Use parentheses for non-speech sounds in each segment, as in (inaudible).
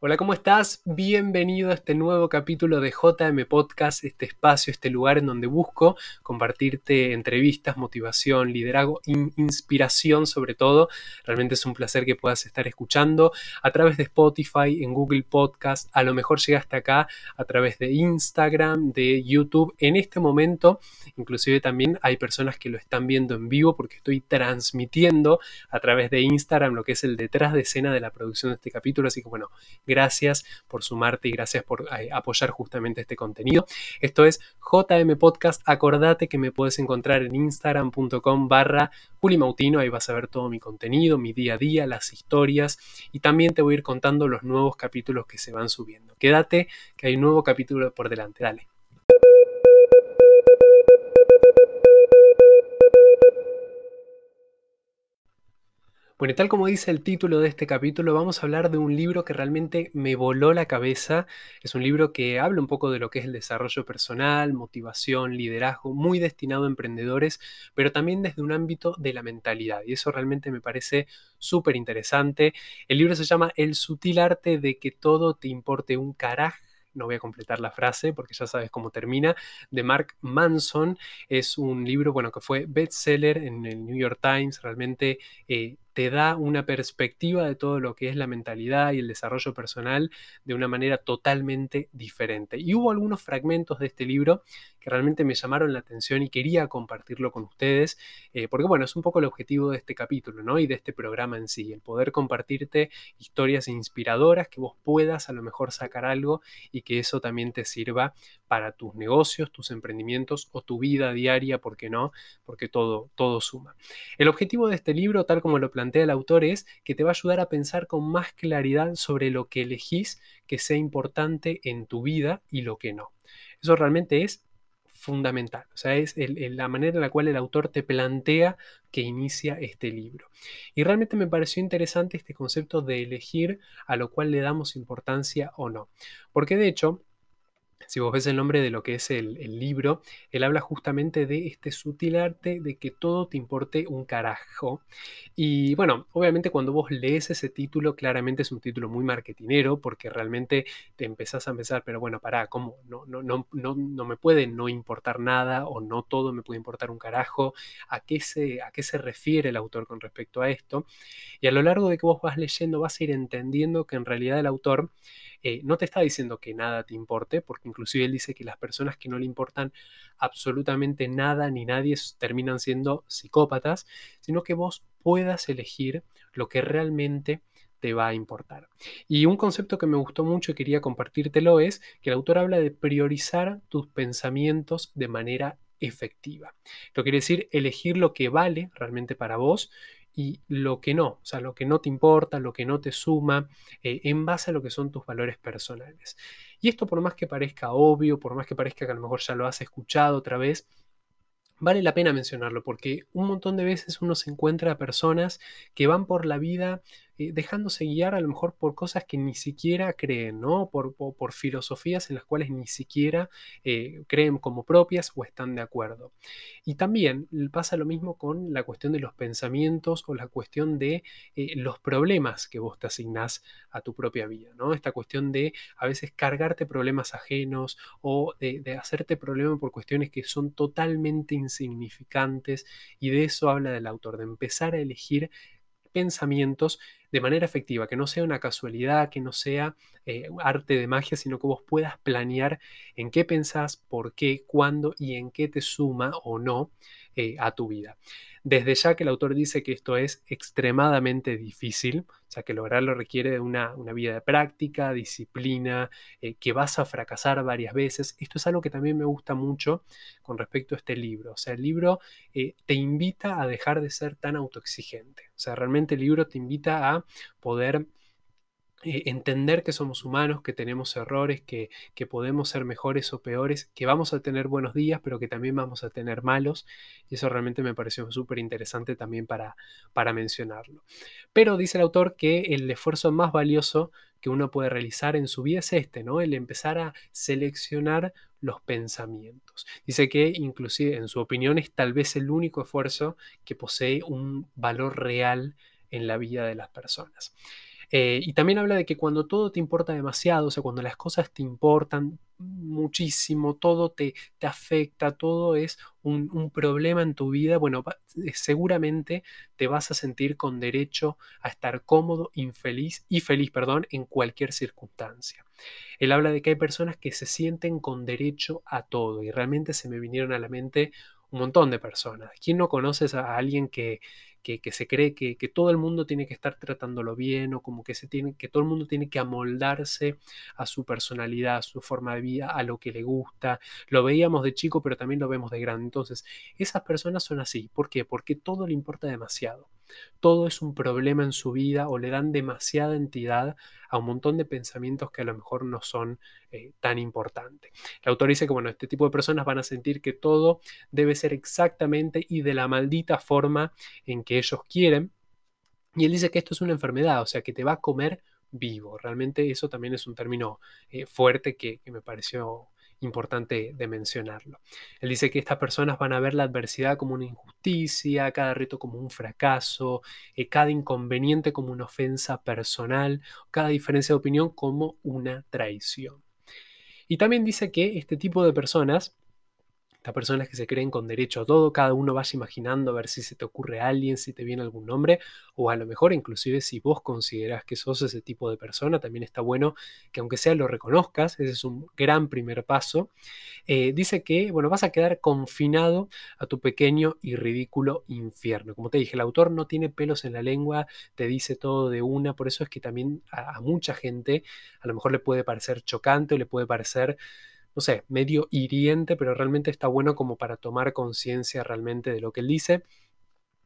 Hola, ¿cómo estás? Bienvenido a este nuevo capítulo de JM Podcast, este espacio, este lugar en donde busco compartirte entrevistas, motivación, liderazgo, inspiración sobre todo. Realmente es un placer que puedas estar escuchando a través de Spotify, en Google Podcast, a lo mejor llegaste acá a través de Instagram, de YouTube. En este momento, inclusive también hay personas que lo están viendo en vivo porque estoy transmitiendo a través de Instagram lo que es el detrás de escena de la producción de este capítulo. Así que bueno, Gracias por sumarte y gracias por eh, apoyar justamente este contenido. Esto es JM Podcast. Acordate que me puedes encontrar en instagram.com barra Mautino. Ahí vas a ver todo mi contenido, mi día a día, las historias y también te voy a ir contando los nuevos capítulos que se van subiendo. Quédate que hay un nuevo capítulo por delante. Dale. Bueno, y tal como dice el título de este capítulo, vamos a hablar de un libro que realmente me voló la cabeza. Es un libro que habla un poco de lo que es el desarrollo personal, motivación, liderazgo, muy destinado a emprendedores, pero también desde un ámbito de la mentalidad. Y eso realmente me parece súper interesante. El libro se llama El sutil arte de que todo te importe un carajo no voy a completar la frase porque ya sabes cómo termina, de Mark Manson. Es un libro, bueno, que fue bestseller en el New York Times, realmente eh, te da una perspectiva de todo lo que es la mentalidad y el desarrollo personal de una manera totalmente diferente. Y hubo algunos fragmentos de este libro que realmente me llamaron la atención y quería compartirlo con ustedes, eh, porque bueno, es un poco el objetivo de este capítulo, ¿no? Y de este programa en sí, el poder compartirte historias inspiradoras, que vos puedas a lo mejor sacar algo y que eso también te sirva para tus negocios, tus emprendimientos o tu vida diaria, ¿por qué no? Porque todo, todo suma. El objetivo de este libro, tal como lo planteé, el autor es que te va a ayudar a pensar con más claridad sobre lo que elegís que sea importante en tu vida y lo que no. Eso realmente es fundamental, o sea, es la manera en la cual el autor te plantea que inicia este libro. Y realmente me pareció interesante este concepto de elegir a lo cual le damos importancia o no, porque de hecho, si vos ves el nombre de lo que es el, libro, él habla justamente de este sutil arte de que todo te importe un carajo. Y bueno, obviamente cuando vos lees ese título, claramente es un título muy marketinero, porque realmente te empezás a empezar, pero bueno, pará, ¿cómo? No, no, no, no, no me puede no importar nada o no todo me puede importar un carajo. ¿A qué, se, ¿A qué se refiere el autor con respecto a esto? Y a lo largo de que vos vas leyendo, vas a ir entendiendo que en realidad el autor eh, no te está diciendo que nada te importe, porque inclusive él dice que las personas que no le importan absolutamente nada ni nadie terminan siendo psicópatas, sino que vos puedas elegir lo que realmente te va a importar. Y un concepto que me gustó mucho y quería compartírtelo es que el autor habla de priorizar tus pensamientos de manera efectiva. Lo quiere decir elegir lo que vale realmente para vos y lo que no, o sea, lo que no te importa, lo que no te suma, eh, en base a lo que son tus valores personales. Y esto por más que parezca obvio, por más que parezca que a lo mejor ya lo has escuchado otra vez, vale la pena mencionarlo porque un montón de veces uno se encuentra a personas que van por la vida eh, dejándose guiar a lo mejor por cosas que ni siquiera creen, ¿no? Por, por, filosofías en las cuales ni siquiera eh, creen como propias o están de acuerdo. Y también pasa lo mismo con la cuestión de los pensamientos o la cuestión de eh, los problemas que vos te asignás a tu propia vida, ¿no? Esta cuestión de a veces cargarte problemas ajenos o de, hacerte problema por cuestiones que son totalmente insignificantes y de eso habla el autor, de empezar a elegir pensamientos de manera efectiva, que no sea una casualidad, que no sea eh, arte de magia, sino que vos puedas planear en qué pensás, por qué, cuándo y en qué te suma o no eh, a tu vida. Desde ya que el autor dice que esto es extremadamente difícil, o sea que lograrlo requiere de una, vida de práctica, disciplina, eh, que vas a fracasar varias veces. Esto es algo que también me gusta mucho con respecto a este libro. O sea, el libro te invita a dejar de ser tan autoexigente. O sea, realmente el libro te invita a poder eh, entender que somos humanos, que tenemos errores, que, podemos ser mejores o peores, que vamos a tener buenos días, pero que también vamos a tener malos. Y eso realmente me pareció súper interesante también para, para mencionarlo. Pero dice el autor que el esfuerzo más valioso que uno puede realizar en su vida es este, ¿no? El empezar a seleccionar los pensamientos. Dice que inclusive en su opinión es tal vez el único esfuerzo que posee un valor real en la vida de las personas. Eh, y también habla de que cuando todo te importa demasiado, o sea, cuando las cosas te importan muchísimo, todo te, te afecta, todo es un, un, problema en tu vida, bueno, eh, seguramente te vas a sentir con derecho a estar cómodo, infeliz y feliz, perdón, en cualquier circunstancia. Él habla de que hay personas que se sienten con derecho a todo y realmente se me vinieron a la mente un montón de personas. ¿Quién no conoces a alguien que, que, se cree que, todo el mundo tiene que estar tratándolo bien o como que, se tiene, que todo el mundo tiene que amoldarse a su personalidad, a su forma de vida, a lo que le gusta? Lo veíamos de chico, pero también lo vemos de grande. Entonces, esas personas son así. ¿Por qué? Porque todo le importa demasiado todo es un problema en su vida o le dan demasiada entidad a un montón de pensamientos que a lo mejor no son eh, tan importantes. El autor dice que, bueno, este tipo de personas van a sentir que todo debe ser exactamente y de la maldita forma en que ellos quieren. Y él dice que esto es una enfermedad, o sea, que te va a comer vivo. Realmente eso también es un término eh, fuerte que, que me pareció importante de mencionarlo. Él dice que estas personas van a ver la adversidad como una injusticia, cada reto como un fracaso, eh, cada inconveniente como una ofensa personal, cada diferencia de opinión como una traición. Y también dice que este tipo de personas estas personas que se creen con derecho a todo, cada uno vaya imaginando a ver si se te ocurre a alguien, si te viene algún nombre, o a lo mejor inclusive si vos consideras que sos ese tipo de persona, también está bueno que aunque sea lo reconozcas, ese es un gran primer paso. Eh, dice que, bueno, vas a quedar confinado a tu pequeño y ridículo infierno. Como te dije, el autor no tiene pelos en la lengua, te dice todo de una, por eso es que también a, a mucha gente a lo mejor le puede parecer chocante, le puede parecer no sé, medio hiriente, pero realmente está bueno como para tomar conciencia realmente de lo que él dice.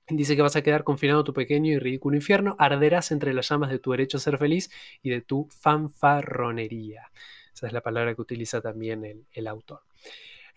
Dice que vas a quedar confinado a tu pequeño y ridículo infierno, arderás entre las llamas de tu derecho a ser feliz y de tu fanfarronería. Esa es la palabra que utiliza también el, el autor.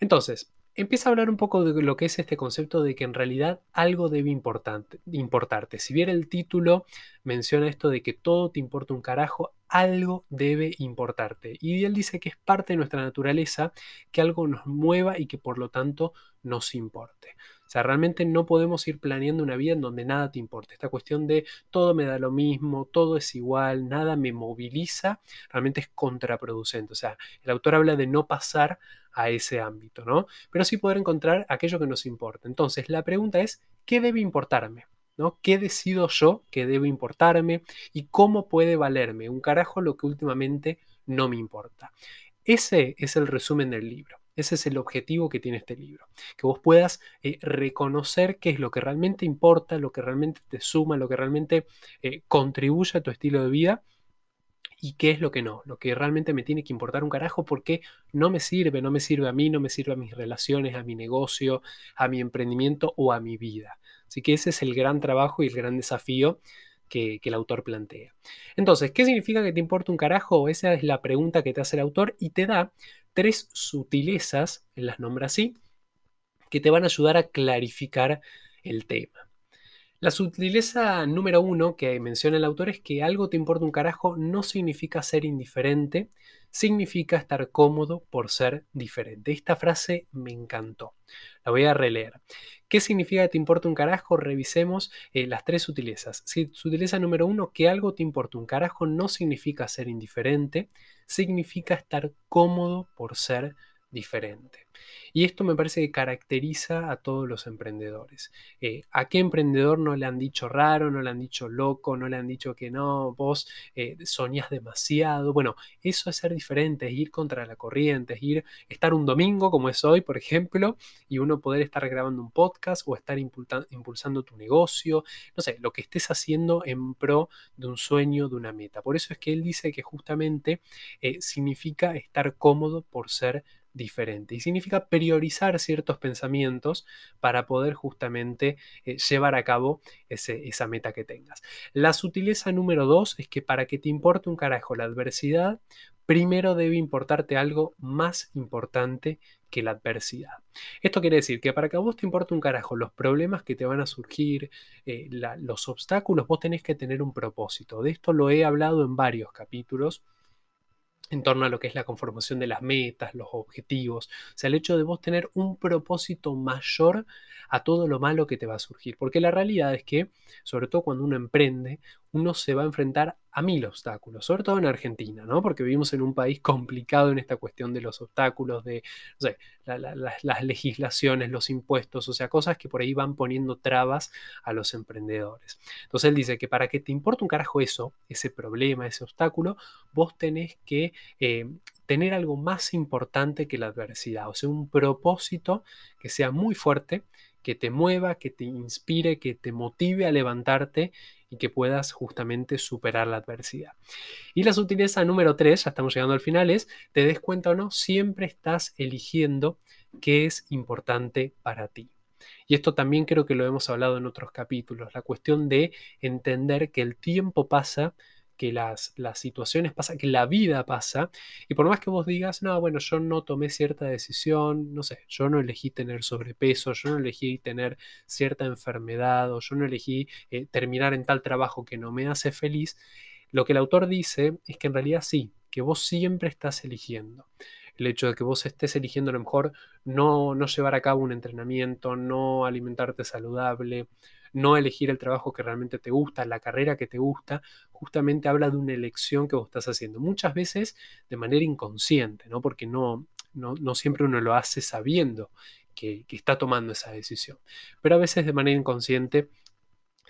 Entonces, empieza a hablar un poco de lo que es este concepto de que en realidad algo debe importarte. Si bien el título menciona esto de que todo te importa un carajo, algo debe importarte. Y él dice que es parte de nuestra naturaleza que algo nos mueva y que por lo tanto nos importe. O sea, realmente no podemos ir planeando una vida en donde nada te importe. Esta cuestión de todo me da lo mismo, todo es igual, nada me moviliza, realmente es contraproducente. O sea, el autor habla de no pasar a ese ámbito, ¿no? Pero sí poder encontrar aquello que nos importa. Entonces, la pregunta es, ¿qué debe importarme? ¿no? ¿Qué decido yo que debe importarme y cómo puede valerme un carajo lo que últimamente no me importa? Ese es el resumen del libro. Ese es el objetivo que tiene este libro. Que vos puedas eh, reconocer qué es lo que realmente importa, lo que realmente te suma, lo que realmente eh, contribuye a tu estilo de vida y qué es lo que no, lo que realmente me tiene que importar un carajo porque no me sirve, no me sirve a mí, no me sirve a mis relaciones, a mi negocio, a mi emprendimiento o a mi vida. Así que ese es el gran trabajo y el gran desafío que, el autor plantea. Entonces, ¿qué significa que te importa un carajo? Esa es la pregunta que te hace el autor y te da tres sutilezas, él las nombra así, que te van a ayudar a clarificar el tema. La sutileza número uno que menciona el autor es que algo te importa un carajo no significa ser indiferente, significa estar cómodo por ser diferente. Esta frase me encantó. La voy a releer. ¿Qué significa que te importa un carajo? Revisemos eh, las tres sutilezas. sutileza número uno, que algo te importa un carajo no significa ser indiferente, significa estar cómodo por ser diferente. Y esto me parece que caracteriza a todos los emprendedores. Eh, ¿A qué emprendedor no le han dicho raro, no le han dicho loco, no le han dicho que no, vos eh, soñás demasiado? Bueno, eso es ser diferente, es ir contra la corriente, es ir, estar un domingo como es hoy, por ejemplo, y uno poder estar grabando un podcast o estar impulsando tu negocio, no sé, lo que estés haciendo en pro de un sueño, de una meta. Por eso es que él dice que justamente eh, significa estar cómodo por ser diferente. Y significa priorizar ciertos pensamientos para poder justamente eh, llevar a cabo esa meta que tengas. La sutileza número dos es que para que te importe un carajo la adversidad, primero debe importarte algo más importante que la adversidad. Esto quiere decir que para que a vos te importe un carajo los problemas que te van a surgir, eh, los obstáculos, vos tenés que tener un propósito. De esto lo he hablado en varios capítulos en torno a lo que es la conformación de las metas, los objetivos, o sea, el hecho de vos tener un propósito mayor a todo lo malo que te va a surgir. Porque la realidad es que, sobre todo cuando uno emprende, uno se va a enfrentar a mil obstáculos, sobre todo en Argentina, ¿no? Porque vivimos en un país (laughs) complicado en esta cuestión de los obstáculos, de las legislaciones, los impuestos, o sea, cosas que por ahí van poniendo trabas a los emprendedores. Entonces él dice que para que te importe un carajo eso, ese problema, ese obstáculo, vos tenés que eh, tener algo más importante que la adversidad, o sea, un propósito que sea muy fuerte, que te mueva, que te inspire, que te motive a levantarte y que puedas justamente superar la adversidad. Y la sutileza número 3, ya estamos llegando al final, es, te des cuenta o no, siempre estás eligiendo qué es importante para ti. Y esto también creo que lo hemos hablado en otros capítulos, la cuestión de entender que el tiempo pasa, que las, las situaciones pasan, que la vida pasa, y por más que vos digas, no, bueno, yo no tomé cierta decisión, no sé, yo no elegí tener sobrepeso, yo no elegí tener cierta enfermedad, o yo no elegí eh, terminar en tal trabajo que no me hace feliz, lo que el autor dice es que en realidad sí, que vos siempre estás eligiendo. El hecho de que vos estés eligiendo a lo mejor no, no llevar a cabo un entrenamiento, no alimentarte saludable, no elegir el trabajo que realmente te gusta, la carrera que te gusta, justamente habla de una elección que vos estás haciendo. Muchas veces de manera inconsciente, ¿no? Porque no, no, siempre uno lo hace sabiendo que, que está tomando esa decisión. Pero a veces de manera inconsciente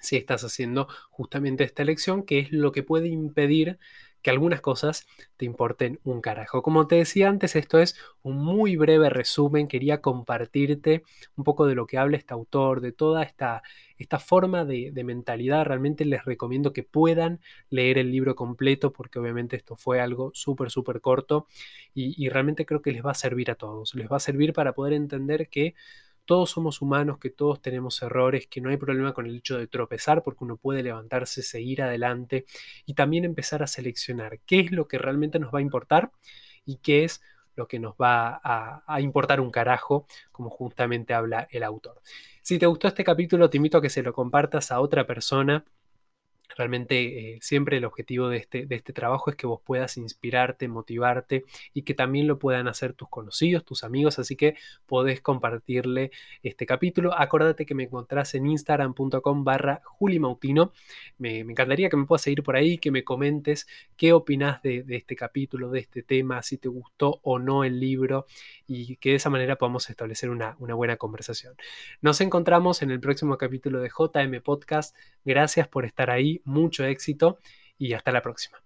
si estás haciendo justamente esta elección, que es lo que puede impedir que algunas cosas te importen un carajo. Como te decía antes, esto es un muy breve resumen. Quería compartirte un poco de lo que habla este autor, de toda esta, esta forma de, mentalidad. Realmente les recomiendo que puedan leer el libro completo porque obviamente esto fue algo súper, súper corto y, y realmente creo que les va a servir a todos. Les va a servir para poder entender que todos somos humanos, que todos tenemos errores, que no hay problema con el hecho de tropezar porque uno puede levantarse, seguir adelante y también empezar a seleccionar qué es lo que realmente nos va a importar y qué es lo que nos va a, importar un carajo, como justamente habla el autor. Si te gustó este capítulo, te invito a que se lo compartas a otra persona Realmente eh, siempre el objetivo de este, de este trabajo es que vos puedas inspirarte, motivarte y que también lo puedan hacer tus conocidos, tus amigos, así que podés compartirle este capítulo. Acordate que me encontrás en instagram.com barra julimautino. Me, me, encantaría que me puedas seguir por ahí, que me comentes qué opinás de, de este capítulo, de este tema, si te gustó o no el libro y que de esa manera podamos establecer una, una buena conversación. Nos encontramos en el próximo capítulo de JM Podcast. Gracias por estar ahí mucho éxito y hasta la próxima.